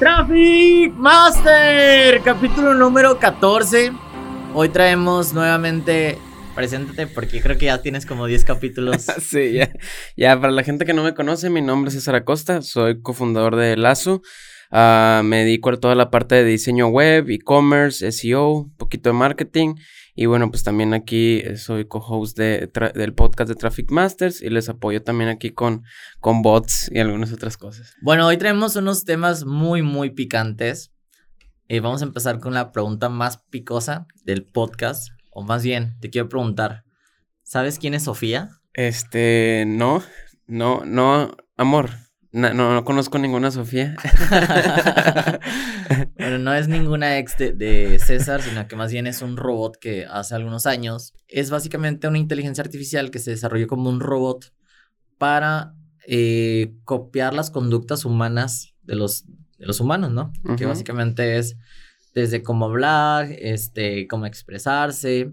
Traffic Master, capítulo número 14. Hoy traemos nuevamente, preséntate porque creo que ya tienes como 10 capítulos. sí, ya, ya, para la gente que no me conoce, mi nombre es César Acosta, soy cofundador de Lazo. Ah, me dedico a toda la parte de diseño web, e-commerce, SEO, un poquito de marketing. Y bueno, pues también aquí soy co-host de del podcast de Traffic Masters y les apoyo también aquí con, con bots y algunas otras cosas. Bueno, hoy traemos unos temas muy, muy picantes. Eh, vamos a empezar con la pregunta más picosa del podcast. O más bien, te quiero preguntar, ¿sabes quién es Sofía? Este, no, no, no, amor. No, no, conozco ninguna Sofía. bueno, no es ninguna ex de, César, sino que más bien es un robot que hace algunos años es básicamente una inteligencia artificial que se desarrolló como un robot para eh, copiar las conductas humanas de los, de los humanos, ¿no? Que básicamente es desde cómo hablar, este, cómo expresarse.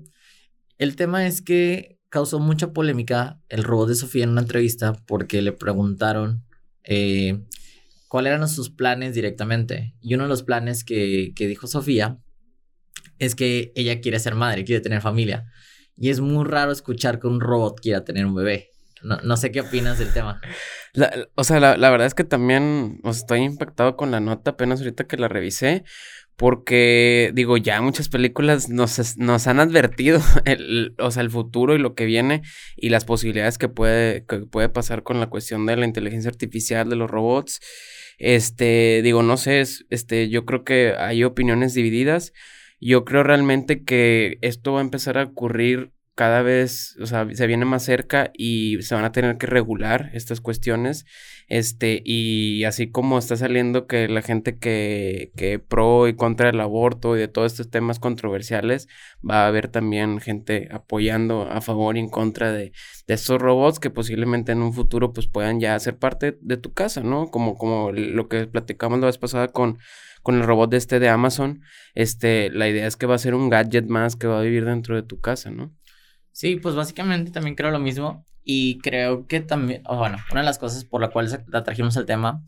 El tema es que causó mucha polémica el robot de Sofía en una entrevista porque le preguntaron eh, cuáles eran sus planes directamente. Y uno de los planes que, dijo Sofía es que ella quiere ser madre, quiere tener familia. Y es muy raro escuchar que un robot quiera tener un bebé. No, sé qué opinas del tema. o sea, la, verdad es que también estoy impactado con la nota apenas ahorita que la revisé. Porque, digo, ya muchas películas nos, nos han advertido, el, o sea, el futuro y lo que viene y las posibilidades que puede, que puede pasar con la cuestión de la inteligencia artificial, de los robots. Este, digo, no sé, este, yo creo que hay opiniones divididas. Yo creo realmente que esto va a empezar a ocurrir cada vez, o sea, se viene más cerca y se van a tener que regular estas cuestiones. Este, y así como está saliendo que la gente que, que pro y contra el aborto y de todos estos temas controversiales, va a haber también gente apoyando a favor y en contra de, de estos robots que posiblemente en un futuro pues puedan ya ser parte de tu casa, ¿no? Como, como lo que platicamos la vez pasada con, con el robot de este de Amazon, este, la idea es que va a ser un gadget más que va a vivir dentro de tu casa, ¿no? Sí, pues básicamente también creo lo mismo. Y creo que también, bueno, una de las cosas por la cual la trajimos al tema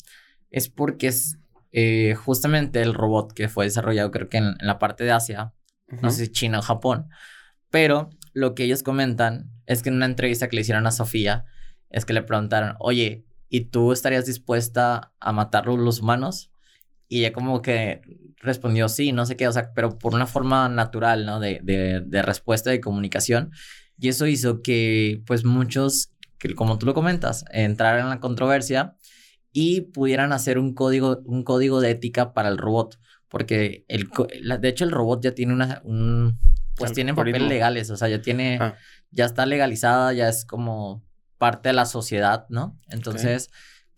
es porque es eh, justamente el robot que fue desarrollado, creo que en, la parte de Asia, no sé si China o Japón, pero lo que ellos comentan es que en una entrevista que le hicieron a Sofía, es que le preguntaron, oye, ¿y tú estarías dispuesta a matar los humanos? Y ella como que respondió sí, no sé qué, o sea, pero por una forma natural, ¿no? De, de, de respuesta, de comunicación. Y eso hizo que, pues, muchos, que, como tú lo comentas, entraran en la controversia y pudieran hacer un código, un código de ética para el robot. Porque, el, de hecho, el robot ya tiene una, un, pues, tiene papeles legales, o sea, ya tiene, ah. ya está legalizada, ya es como parte de la sociedad, ¿no? Entonces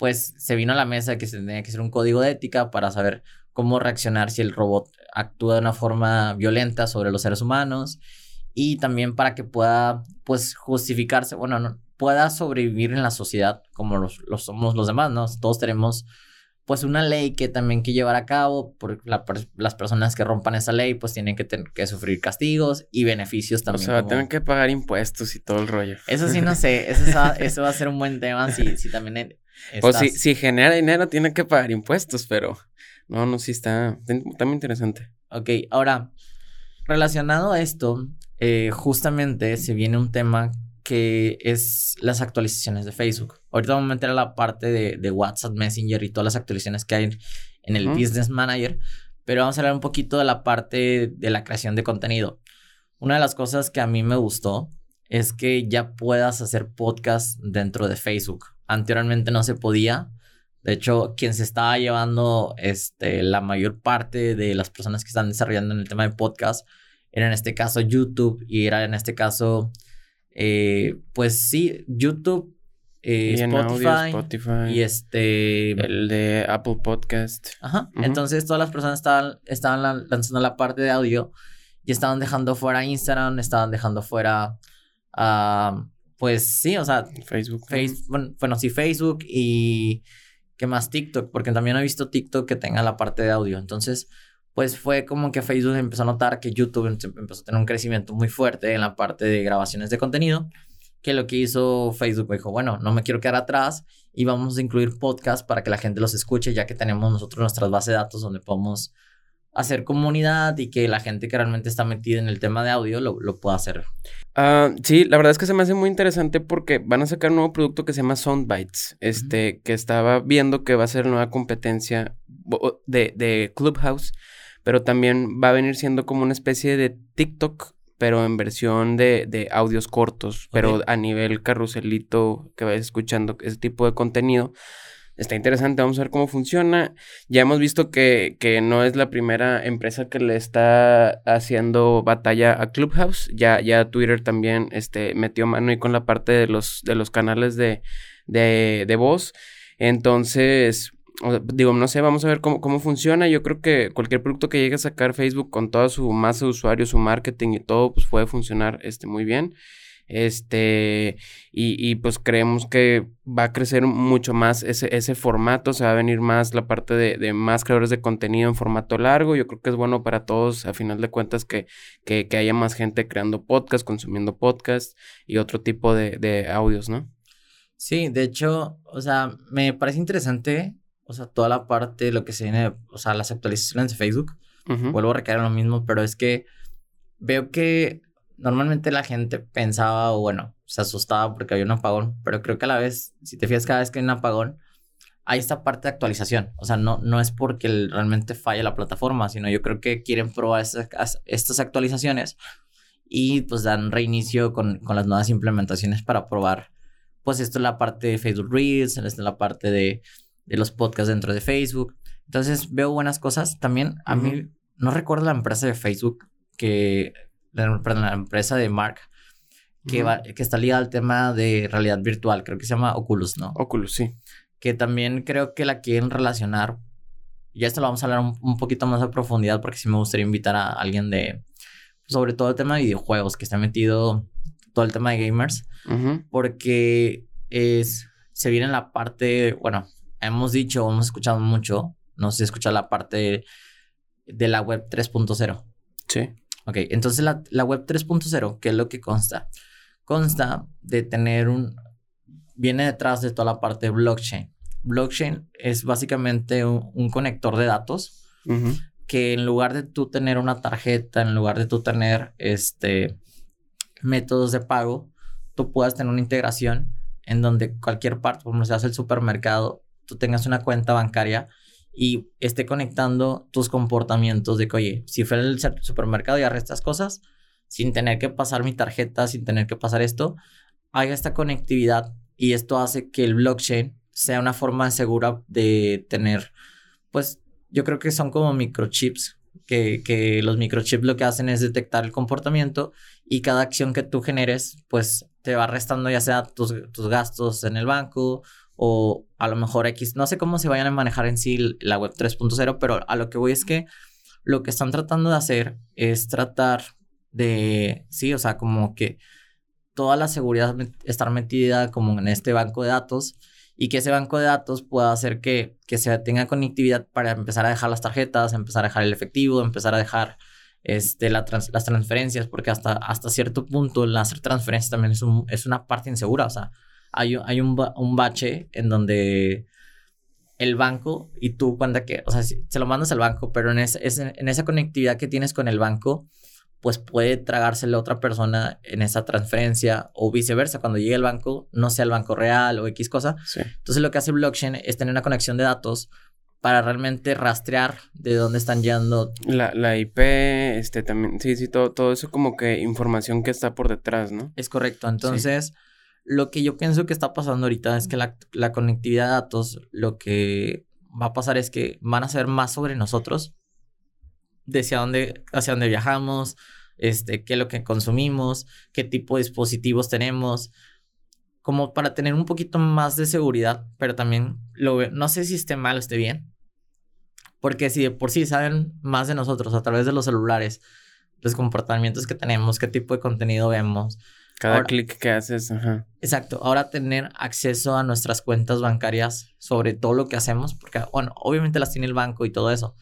pues se vino a la mesa que se tenía que hacer un código de ética para saber cómo reaccionar si el robot actúa de una forma violenta sobre los seres humanos y también para que pueda pues justificarse, bueno, no, pueda sobrevivir en la sociedad como los, somos los demás, ¿no? Todos tenemos pues una ley que también que llevar a cabo, por las personas que rompan esa ley pues tienen que, tener que sufrir castigos y beneficios también. O sea, tienen que pagar impuestos y todo el rollo. Eso sí, no sé, eso, eso va a ser un buen tema si, si también pues si, si genera dinero, tiene que pagar impuestos, pero no, no, sí está, está muy interesante. Ok, ahora, relacionado a esto, eh, justamente se viene un tema que es las actualizaciones de Facebook. Ahorita vamos a meter a la parte de, de, WhatsApp Messenger y todas las actualizaciones que hay en el Business Manager, pero vamos a hablar un poquito de la parte de la creación de contenido. Una de las cosas que a mí me gustó es que ya puedas hacer podcast dentro de Facebook. Anteriormente no se podía. De hecho, quien se estaba llevando este, la mayor parte de las personas que están desarrollando en el tema de podcast era en este caso YouTube y era en este caso, eh, pues sí, YouTube, eh, Spotify, y este... El de Apple Podcast. Ajá. Entonces todas las personas estaban, estaban lanzando la parte de audio y estaban dejando fuera Instagram, estaban dejando fuera... Uh, pues sí, o sea, Facebook. bueno, sí, Facebook y ¿qué más? TikTok, porque también he visto TikTok que tenga la parte de audio. Entonces, pues fue como que Facebook empezó a notar que YouTube empezó a tener un crecimiento muy fuerte en la parte de grabaciones de contenido que lo que hizo Facebook dijo, bueno, no me quiero quedar atrás y vamos a incluir podcast para que la gente los escuche, ya que tenemos nosotros nuestras bases de datos donde podemos hacer comunidad y que la gente que realmente está metida en el tema de audio lo, lo pueda hacer. Ah, sí, la verdad es que se me hace muy interesante porque van a sacar un nuevo producto que se llama Soundbites, este, que estaba viendo que va a ser nueva competencia de, de Clubhouse, pero también va a venir siendo como una especie de TikTok, pero en versión de, de audios cortos, pero a nivel carruselito que vayas escuchando ese tipo de contenido. Está interesante, vamos a ver cómo funciona. Ya hemos visto que, que no es la primera empresa que le está haciendo batalla a Clubhouse. Ya, ya Twitter también este, metió mano ahí con la parte de los, de los canales de, de, de voz. Entonces, digo, no sé, vamos a ver cómo, cómo funciona. Yo creo que cualquier producto que llegue a sacar Facebook con toda su masa de usuarios, su marketing y todo, pues puede funcionar este, muy bien. Este, y, y, pues creemos que va a crecer mucho más ese, ese formato, se va a venir más la parte de, de, más creadores de contenido en formato largo. Yo creo que es bueno para todos, a final de cuentas, que, que, que haya más gente creando podcast, consumiendo podcast y otro tipo de, de audios, ¿no? Sí, de hecho, o sea, me parece interesante, o sea, toda la parte de lo que se viene, o sea, las actualizaciones de Facebook. Uh -huh. Vuelvo a recaer en lo mismo, pero es que veo que normalmente la gente pensaba o bueno, se asustaba porque había un apagón, pero creo que a la vez, si te fijas cada vez que hay un apagón, hay esta parte de actualización. O sea, no, no es porque realmente falla la plataforma, sino yo creo que quieren probar estas, estas actualizaciones y pues dan reinicio con, con, las nuevas implementaciones para probar. Pues esto es la parte de Facebook Reels, esto es la parte de, de los podcasts dentro de Facebook. Entonces veo buenas cosas. También a uh -huh. mí no recuerdo la empresa de Facebook que la, perdón, la empresa de Mark, que, uh -huh. va, que está ligada al tema de realidad virtual, creo que se llama Oculus, ¿no? Oculus, sí. Que también creo que la quieren relacionar. Ya esto lo vamos a hablar un, un poquito más a profundidad porque sí me gustaría invitar a alguien de, sobre todo el tema de videojuegos, que está metido todo el tema de gamers, uh -huh. porque es, se viene en la parte, bueno, hemos dicho, hemos escuchado mucho, no sé si escucha la parte de, de la web 3.0. Sí. Ok, entonces la, la web 3.0, ¿qué es lo que consta? Consta de tener un... Viene detrás de toda la parte de blockchain. Blockchain es básicamente un, un conector de datos uh -huh. que en lugar de tú tener una tarjeta, en lugar de tú tener este, métodos de pago, tú puedas tener una integración en donde cualquier parte, como se hace el supermercado, tú tengas una cuenta bancaria y esté conectando tus comportamientos de que, oye, si fue el supermercado y agarré estas cosas, sin tener que pasar mi tarjeta, sin tener que pasar esto, haga esta conectividad y esto hace que el blockchain sea una forma segura de tener, pues yo creo que son como microchips, que, que los microchips lo que hacen es detectar el comportamiento y cada acción que tú generes, pues te va restando ya sea tus, tus gastos en el banco o a lo mejor X, no sé cómo se vayan a manejar en sí la web 3.0, pero a lo que voy es que lo que están tratando de hacer es tratar de, sí, o sea, como que toda la seguridad estar metida como en este banco de datos y que ese banco de datos pueda hacer que, que se tenga conectividad para empezar a dejar las tarjetas, empezar a dejar el efectivo, empezar a dejar este, las transferencias, porque hasta, hasta cierto punto el hacer transferencias también es, un, es una parte insegura, o sea, hay, hay un, un bache en donde el banco y tú cuenta que, o sea, se lo mandas al banco, pero en, ese, en esa conectividad que tienes con el banco, pues puede tragarse la otra persona en esa transferencia o viceversa. Cuando llegue el banco, no sea el banco real o X cosa. Sí. Entonces lo que hace blockchain es tener una conexión de datos para realmente rastrear de dónde están yendo. La, la IP, este también, sí, sí, todo, todo eso como que información que está por detrás, ¿no? Es correcto. Entonces, sí. Lo que yo pienso que está pasando ahorita es que la, conectividad de datos, lo que va a pasar es que van a saber más sobre nosotros de hacia dónde, hacia dónde viajamos, este, qué es lo que consumimos, qué tipo de dispositivos tenemos, como para tener un poquito más de seguridad, pero también lo no sé si esté mal o esté bien, porque si de por sí saben más de nosotros a través de los celulares, los comportamientos que tenemos, qué tipo de contenido vemos. Cada clic que haces, ajá. Exacto. Ahora tener acceso a nuestras cuentas bancarias sobre todo lo que hacemos, porque, bueno, obviamente las tiene el banco y todo eso,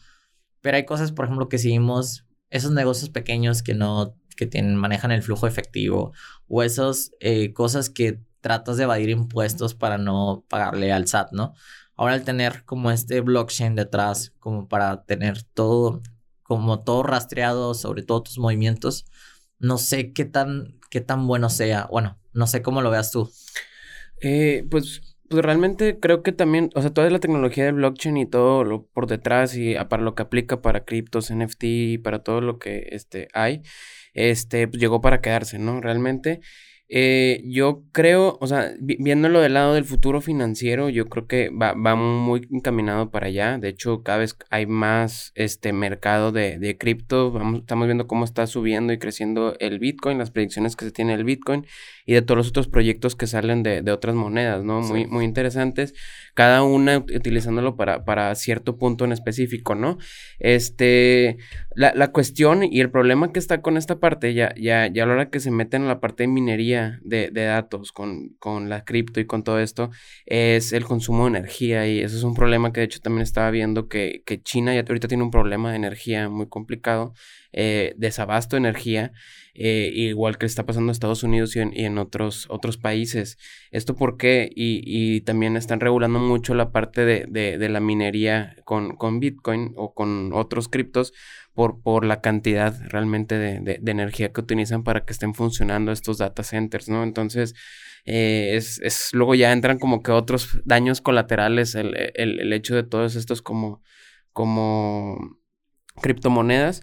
pero hay cosas, por ejemplo, que seguimos, esos negocios pequeños que no, que tienen, manejan el flujo efectivo o esas eh, cosas que tratas de evadir impuestos para no pagarle al SAT, ¿no? Ahora al tener como este blockchain detrás, como para tener todo, como todo rastreado sobre todos tus movimientos, no sé qué tan, qué tan bueno sea. Bueno, no sé cómo lo veas tú. Eh, pues pues realmente creo que también, o sea, toda la tecnología del blockchain y todo lo por detrás y para lo que aplica para criptos, NFT y para todo lo que este, hay, este, pues llegó para quedarse, ¿no? Realmente. Eh, yo creo, o sea, viéndolo del lado del futuro financiero, yo creo que va, va, muy encaminado para allá. De hecho, cada vez hay más este mercado de, de cripto. Vamos, estamos viendo cómo está subiendo y creciendo el Bitcoin, las predicciones que se tiene el Bitcoin y de todos los otros proyectos que salen de, de otras monedas, ¿no? Muy, muy interesantes. Cada una utilizándolo para, para cierto punto en específico, ¿no? Este, la, la cuestión y el problema que está con esta parte, ya, ya, ya a la hora que se meten en la parte de minería de, de datos con, con la cripto y con todo esto, es el consumo de energía y eso es un problema que de hecho también estaba viendo que, que China ya ahorita tiene un problema de energía muy complicado eh, desabasto de energía, eh, igual que está pasando en Estados Unidos y en, otros, otros países. ¿Esto por qué? Y, también están regulando mucho la parte de, de, la minería con, con, Bitcoin o con otros criptos por, por la cantidad realmente de, de, energía que utilizan para que estén funcionando estos data centers, ¿no? Entonces, eh, es, es, luego ya entran como que otros daños colaterales, el, el, el hecho de todos estos como, como criptomonedas.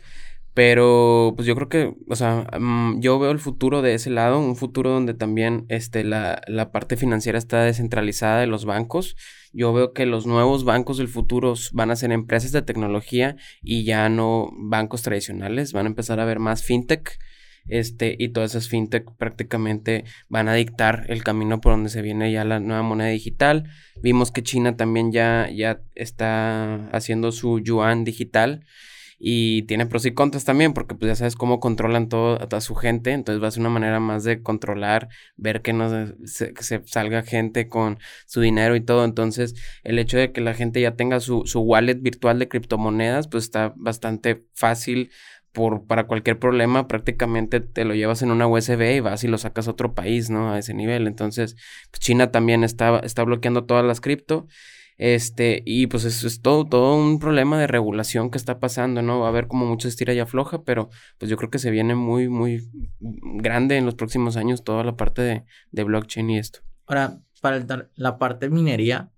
Pero pues yo creo que, o sea, mm, yo veo el futuro de ese lado, un futuro donde también este, la, la, parte financiera está descentralizada de los bancos. Yo veo que los nuevos bancos del futuro van a ser empresas de tecnología y ya no bancos tradicionales, van a empezar a ver más fintech. Este, y todas esas fintech prácticamente van a dictar el camino por donde se viene ya la nueva moneda digital. Vimos que China también ya, ya está haciendo su yuan digital y tiene pros y contras también, porque pues ya sabes cómo controlan todo a su gente, entonces va a ser una manera más de controlar, ver que no se, se, salga gente con su dinero y todo, entonces el hecho de que la gente ya tenga su, su wallet virtual de criptomonedas, pues está bastante fácil por, para cualquier problema, prácticamente te lo llevas en una USB y vas y lo sacas a otro país, ¿no? A ese nivel. Entonces, pues, China también está, está bloqueando todas las cripto. Este, y pues eso es todo, todo un problema de regulación que está pasando, ¿no? Va a haber como mucho estira y afloja, pero pues yo creo que se viene muy, muy grande en los próximos años toda la parte de, de blockchain y esto. Ahora, para la parte de minería,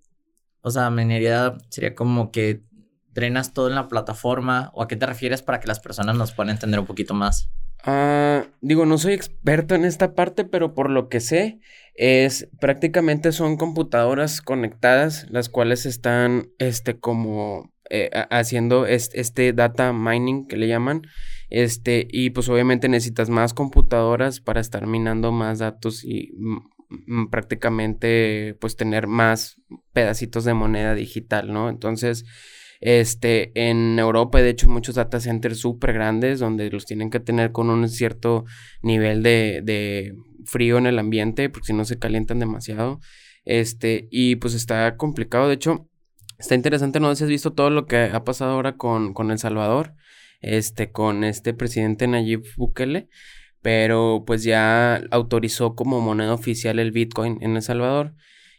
o sea, minería sería como que drenas todo en la plataforma, o a qué te refieres para que las personas nos puedan entender un poquito más. Ah, digo, no soy experto en esta parte, pero por lo que sé, es prácticamente son computadoras conectadas, las cuales están, este, como eh, haciendo este, data mining que le llaman, este, y pues obviamente necesitas más computadoras para estar minando más datos y prácticamente, pues tener más pedacitos de moneda digital, ¿no? Entonces, este, en Europa, de hecho, muchos data centers súper grandes donde los tienen que tener con un cierto nivel de, de frío en el ambiente, porque si no se calientan demasiado. Este, y pues está complicado. De hecho, está interesante, no sé si has visto todo lo que ha pasado ahora con, con El Salvador, este, con este presidente Nayib Bukele, pero pues ya autorizó como moneda oficial el Bitcoin en El Salvador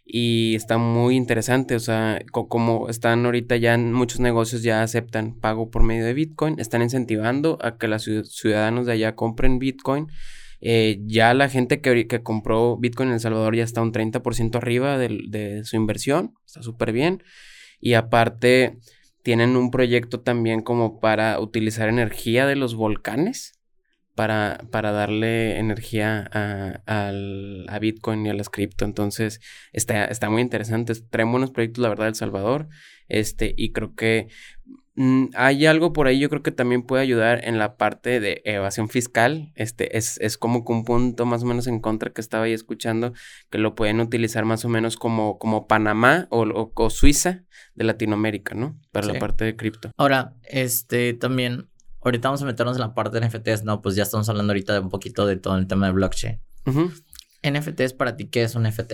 y está muy interesante, o sea, como están ahorita ya muchos negocios ya aceptan pago por medio de Bitcoin, están incentivando a que los ciudadanos de allá compren Bitcoin. Eh, ya la gente que, que, compró Bitcoin en El Salvador ya está un 30% arriba de, de su inversión, está súper bien. Y aparte tienen un proyecto también como para utilizar energía de los volcanes para, para darle energía a, a, Bitcoin y a las cripto. Entonces, está, está muy interesante. Traen buenos proyectos, la verdad, El Salvador. Este, y creo que mm, hay algo por ahí, yo creo que también puede ayudar en la parte de evasión fiscal. Este, es, es como que un punto más o menos en contra que estaba ahí escuchando, que lo pueden utilizar más o menos como, como Panamá o, o, Suiza de Latinoamérica, ¿no? Para la parte de cripto. Ahora, este, también ahorita vamos a meternos en la parte de NFTs, no, pues ya estamos hablando ahorita de un poquito de todo el tema de blockchain. NFTs para ti, ¿qué es un NFT?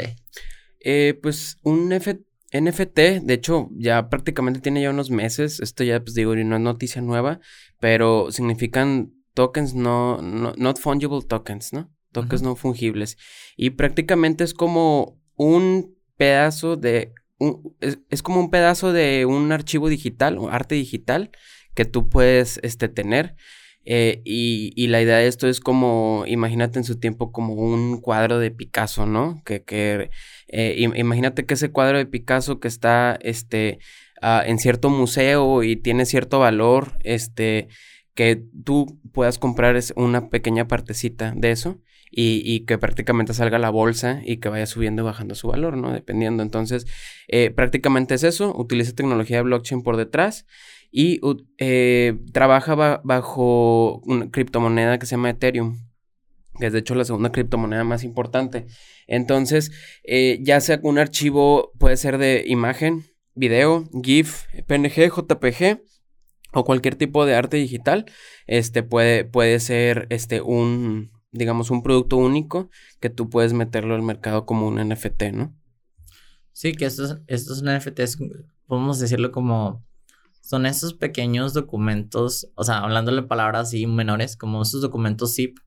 Eh, pues un NFT, de hecho, ya prácticamente tiene ya unos meses, esto ya pues digo, no es noticia nueva, pero significan tokens no, no, not fungible tokens, ¿no? Tokens no fungibles. Y prácticamente es como un pedazo de, es, como un pedazo de un archivo digital o arte digital que tú puedes este, tener. Eh, y, la idea de esto es como, imagínate en su tiempo como un cuadro de Picasso, ¿no? Que, que eh, imagínate que ese cuadro de Picasso que está este, ah, en cierto museo y tiene cierto valor, este, que tú puedas comprar una pequeña partecita de eso y, que prácticamente salga la bolsa y que vaya subiendo y bajando su valor, ¿no? Dependiendo. Entonces, eh, prácticamente es eso, utiliza tecnología de blockchain por detrás y eh, trabaja bajo una criptomoneda que se llama Ethereum que es de hecho la segunda criptomoneda más importante. Entonces, eh, ya sea un archivo, puede ser de imagen, video, GIF, PNG, JPG o cualquier tipo de arte digital, este puede, puede ser este un, digamos, un producto único que tú puedes meterlo al mercado como un NFT, ¿no? Sí, que estos, estos NFTs, podemos decirlo como, son esos pequeños documentos, o sea, hablándole palabras así menores, como esos documentos zip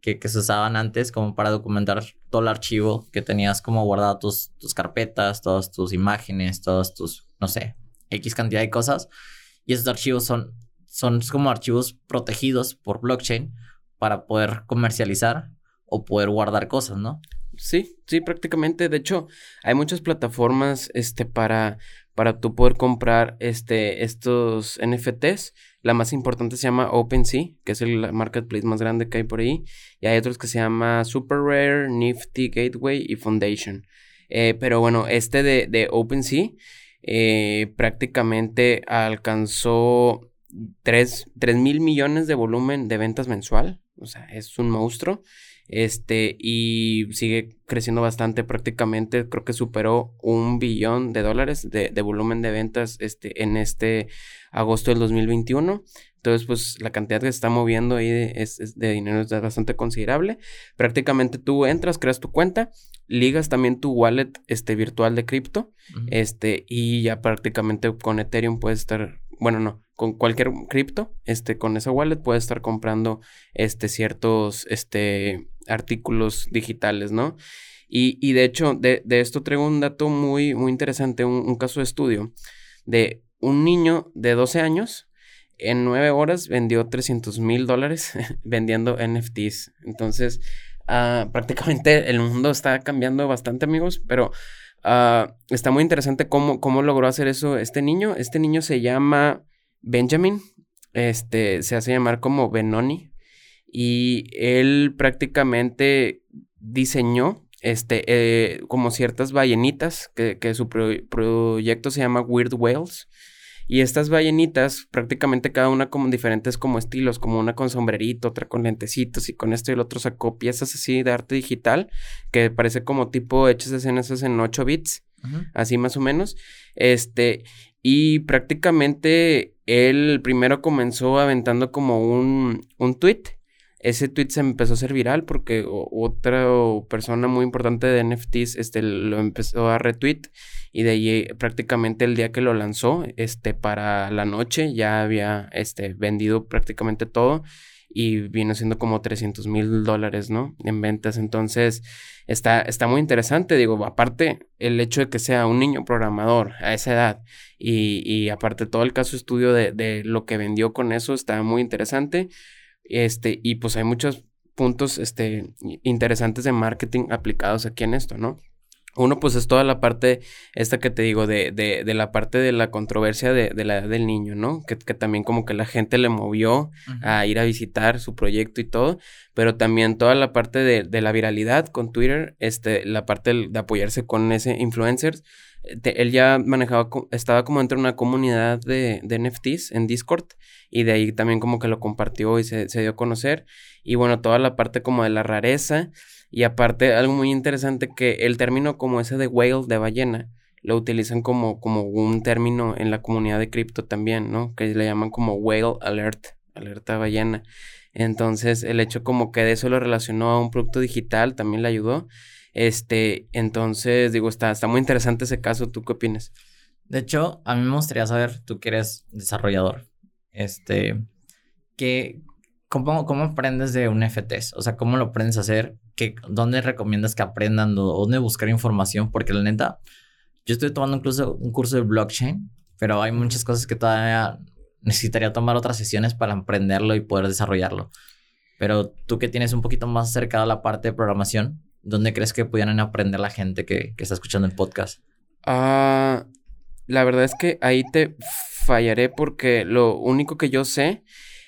que, que, se usaban antes como para documentar todo el archivo que tenías como guardado tus, tus carpetas, todas tus imágenes, todos tus, no sé, X cantidad de cosas. Y esos archivos son, son como archivos protegidos por blockchain para poder comercializar o poder guardar cosas, ¿no? Sí, sí, prácticamente. De hecho, hay muchas plataformas este, para, para tú poder comprar este, estos NFTs. La más importante se llama OpenSea, que es el marketplace más grande que hay por ahí. Y hay otros que se llama Super Rare, Nifty Gateway y Foundation. Eh, pero bueno, este de, de OpenSea eh, prácticamente alcanzó 3 mil millones de volumen de ventas mensual. O sea, es un monstruo. Este, y sigue creciendo bastante prácticamente. Creo que superó un billón de dólares de, volumen de ventas este, en este agosto del 2021. Entonces, pues la cantidad que se está moviendo ahí de, es, de dinero es bastante considerable. Prácticamente tú entras, creas tu cuenta, ligas también tu wallet este, virtual de cripto, este, y ya prácticamente con Ethereum puedes estar bueno, no, con cualquier cripto, este, con esa wallet puedes estar comprando, este, ciertos, este, artículos digitales, ¿no? Y, y de hecho, de, de, esto traigo un dato muy, muy interesante, un, caso de estudio de un niño de 12 años, en 9 horas vendió 300 mil dólares vendiendo NFTs. Entonces, uh, prácticamente el mundo está cambiando bastante, amigos, pero Ah, está muy interesante cómo, cómo logró hacer eso este niño. Este niño se llama Benjamin. Este se hace llamar como Benoni. Y él prácticamente diseñó este, eh, como ciertas ballenitas, que, que su proyecto se llama Weird Whales. Y estas ballenitas, prácticamente cada una como diferentes como estilos, como una con sombrerito, otra con lentecitos y con esto y el otro sacó piezas así de arte digital que parece como tipo hechas en esas en 8 bits, así más o menos. Este, y prácticamente él primero comenzó aventando como un, un tweet. Ese tweet se empezó a hacer viral porque otra persona muy importante de NFTs este, lo empezó a retweet y de ahí eh, prácticamente el día que lo lanzó, este, para la noche ya había, este, vendido prácticamente todo y vino siendo como 300 mil dólares, ¿no? En ventas. Entonces, está, está muy interesante. Digo, aparte, el hecho de que sea un niño programador a esa edad y, y aparte todo el caso estudio de, de, lo que vendió con eso está muy interesante. Este, y pues hay muchos puntos, este, interesantes de marketing aplicados aquí en esto, ¿no? Uno, pues es toda la parte, esta que te digo, de, de, de la parte de la controversia de, de, la edad del niño, ¿no? Que, que, también como que la gente le movió a ir a visitar su proyecto y todo, pero también toda la parte de, de la viralidad con Twitter, este, la parte de, apoyarse con ese influencers. él ya manejaba, estaba como dentro de una comunidad de, de NFTs en Discord y de ahí también como que lo compartió y se, se dio a conocer. Y bueno, toda la parte como de la rareza y aparte, algo muy interesante que el término como ese de whale, de ballena, lo utilizan como, como un término en la comunidad de cripto también, ¿no? Que le llaman como whale alert, alerta ballena. Entonces, el hecho como que de eso lo relacionó a un producto digital también le ayudó. Este, entonces, digo, está, está muy interesante ese caso. ¿Tú qué opinas? De hecho, a mí me gustaría saber, tú que eres desarrollador, este, ¿qué, ¿cómo, ¿cómo aprendes de un FTs? O sea, ¿cómo lo aprendes a hacer? ¿Qué, ¿Dónde recomiendas que aprendan? ¿Dónde buscar información? Porque la neta, yo estoy tomando incluso un curso de blockchain, pero hay muchas cosas que todavía necesitaría tomar otras sesiones para aprenderlo y poder desarrollarlo. Pero tú que tienes un poquito más acercado a la parte de programación, ¿dónde crees que pudieran aprender la gente que, que está escuchando el podcast? Ah, la verdad es que ahí te fallaré porque lo único que yo sé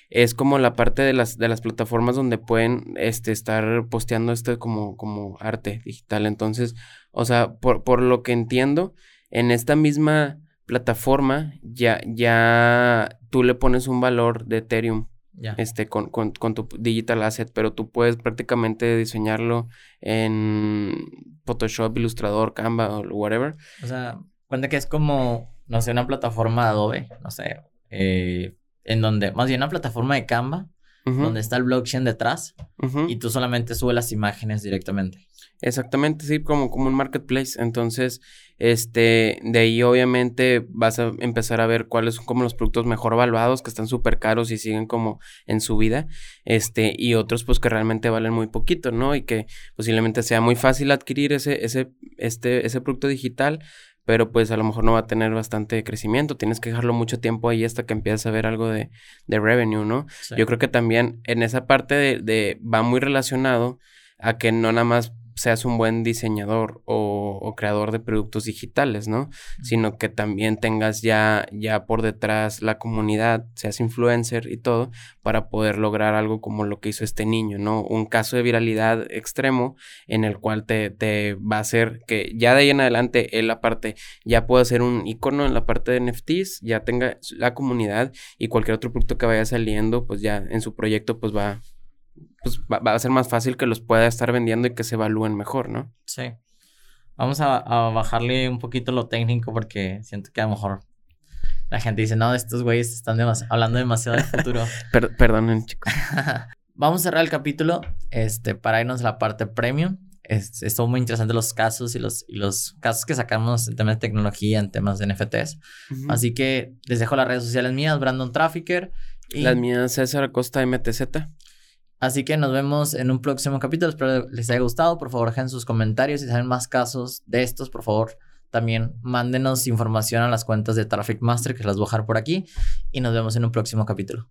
es como la parte de las, de las plataformas donde pueden este, estar posteando esto como, como arte digital. Entonces, o sea, por, por lo que entiendo, en esta misma plataforma ya, ya tú le pones un valor de Ethereum. Este, con, con, con, tu digital asset, pero tú puedes prácticamente diseñarlo en Photoshop, Illustrator, Canva o whatever. O sea, cuenta que es como, no sé, una plataforma de Adobe, no sé, eh, en donde, más bien una plataforma de Canva, donde está el blockchain detrás y tú solamente subes las imágenes directamente. Exactamente, sí, como, como un marketplace. Entonces, este, de ahí obviamente vas a empezar a ver cuáles son como los productos mejor evaluados, que están súper caros y siguen como en su vida, este, y otros pues que realmente valen muy poquito, ¿no? Y que posiblemente sea muy fácil adquirir ese, ese, este, ese producto digital, pero pues a lo mejor no va a tener bastante crecimiento. Tienes que dejarlo mucho tiempo ahí hasta que empiezas a ver algo de, de revenue, ¿no? Yo creo que también en esa parte de, de, va muy relacionado a que no nada más seas un buen diseñador o, creador de productos digitales, ¿no? Sino que también tengas ya, ya por detrás la comunidad, seas influencer y todo, para poder lograr algo como lo que hizo este niño, ¿no? Un caso de viralidad extremo en el cual te, te va a hacer que ya de ahí en adelante él aparte ya pueda ser un icono en la parte de NFTs, ya tenga la comunidad y cualquier otro producto que vaya saliendo, pues ya en su proyecto pues va, pues va, a ser más fácil que los pueda estar vendiendo y que se evalúen mejor, ¿no? Sí. Vamos a, bajarle un poquito lo técnico porque siento que a lo mejor la gente dice, no, estos güeyes están hablando demasiado del futuro. perdonen, chicos. Vamos a cerrar el capítulo este, para irnos a la parte premium. Es, estuvo muy interesante los casos y los, y los casos que sacamos en temas de tecnología, en temas de NFTs. Así que les dejo las redes sociales mías, Brandon Trafficker. Y... Las mías, César Acosta MTZ. Así que nos vemos en un próximo capítulo. Espero les haya gustado. Por favor, dejen sus comentarios. Si saben más casos de estos, por favor, también mándenos información a las cuentas de Traffic Master que las voy a dejar por aquí. Y nos vemos en un próximo capítulo.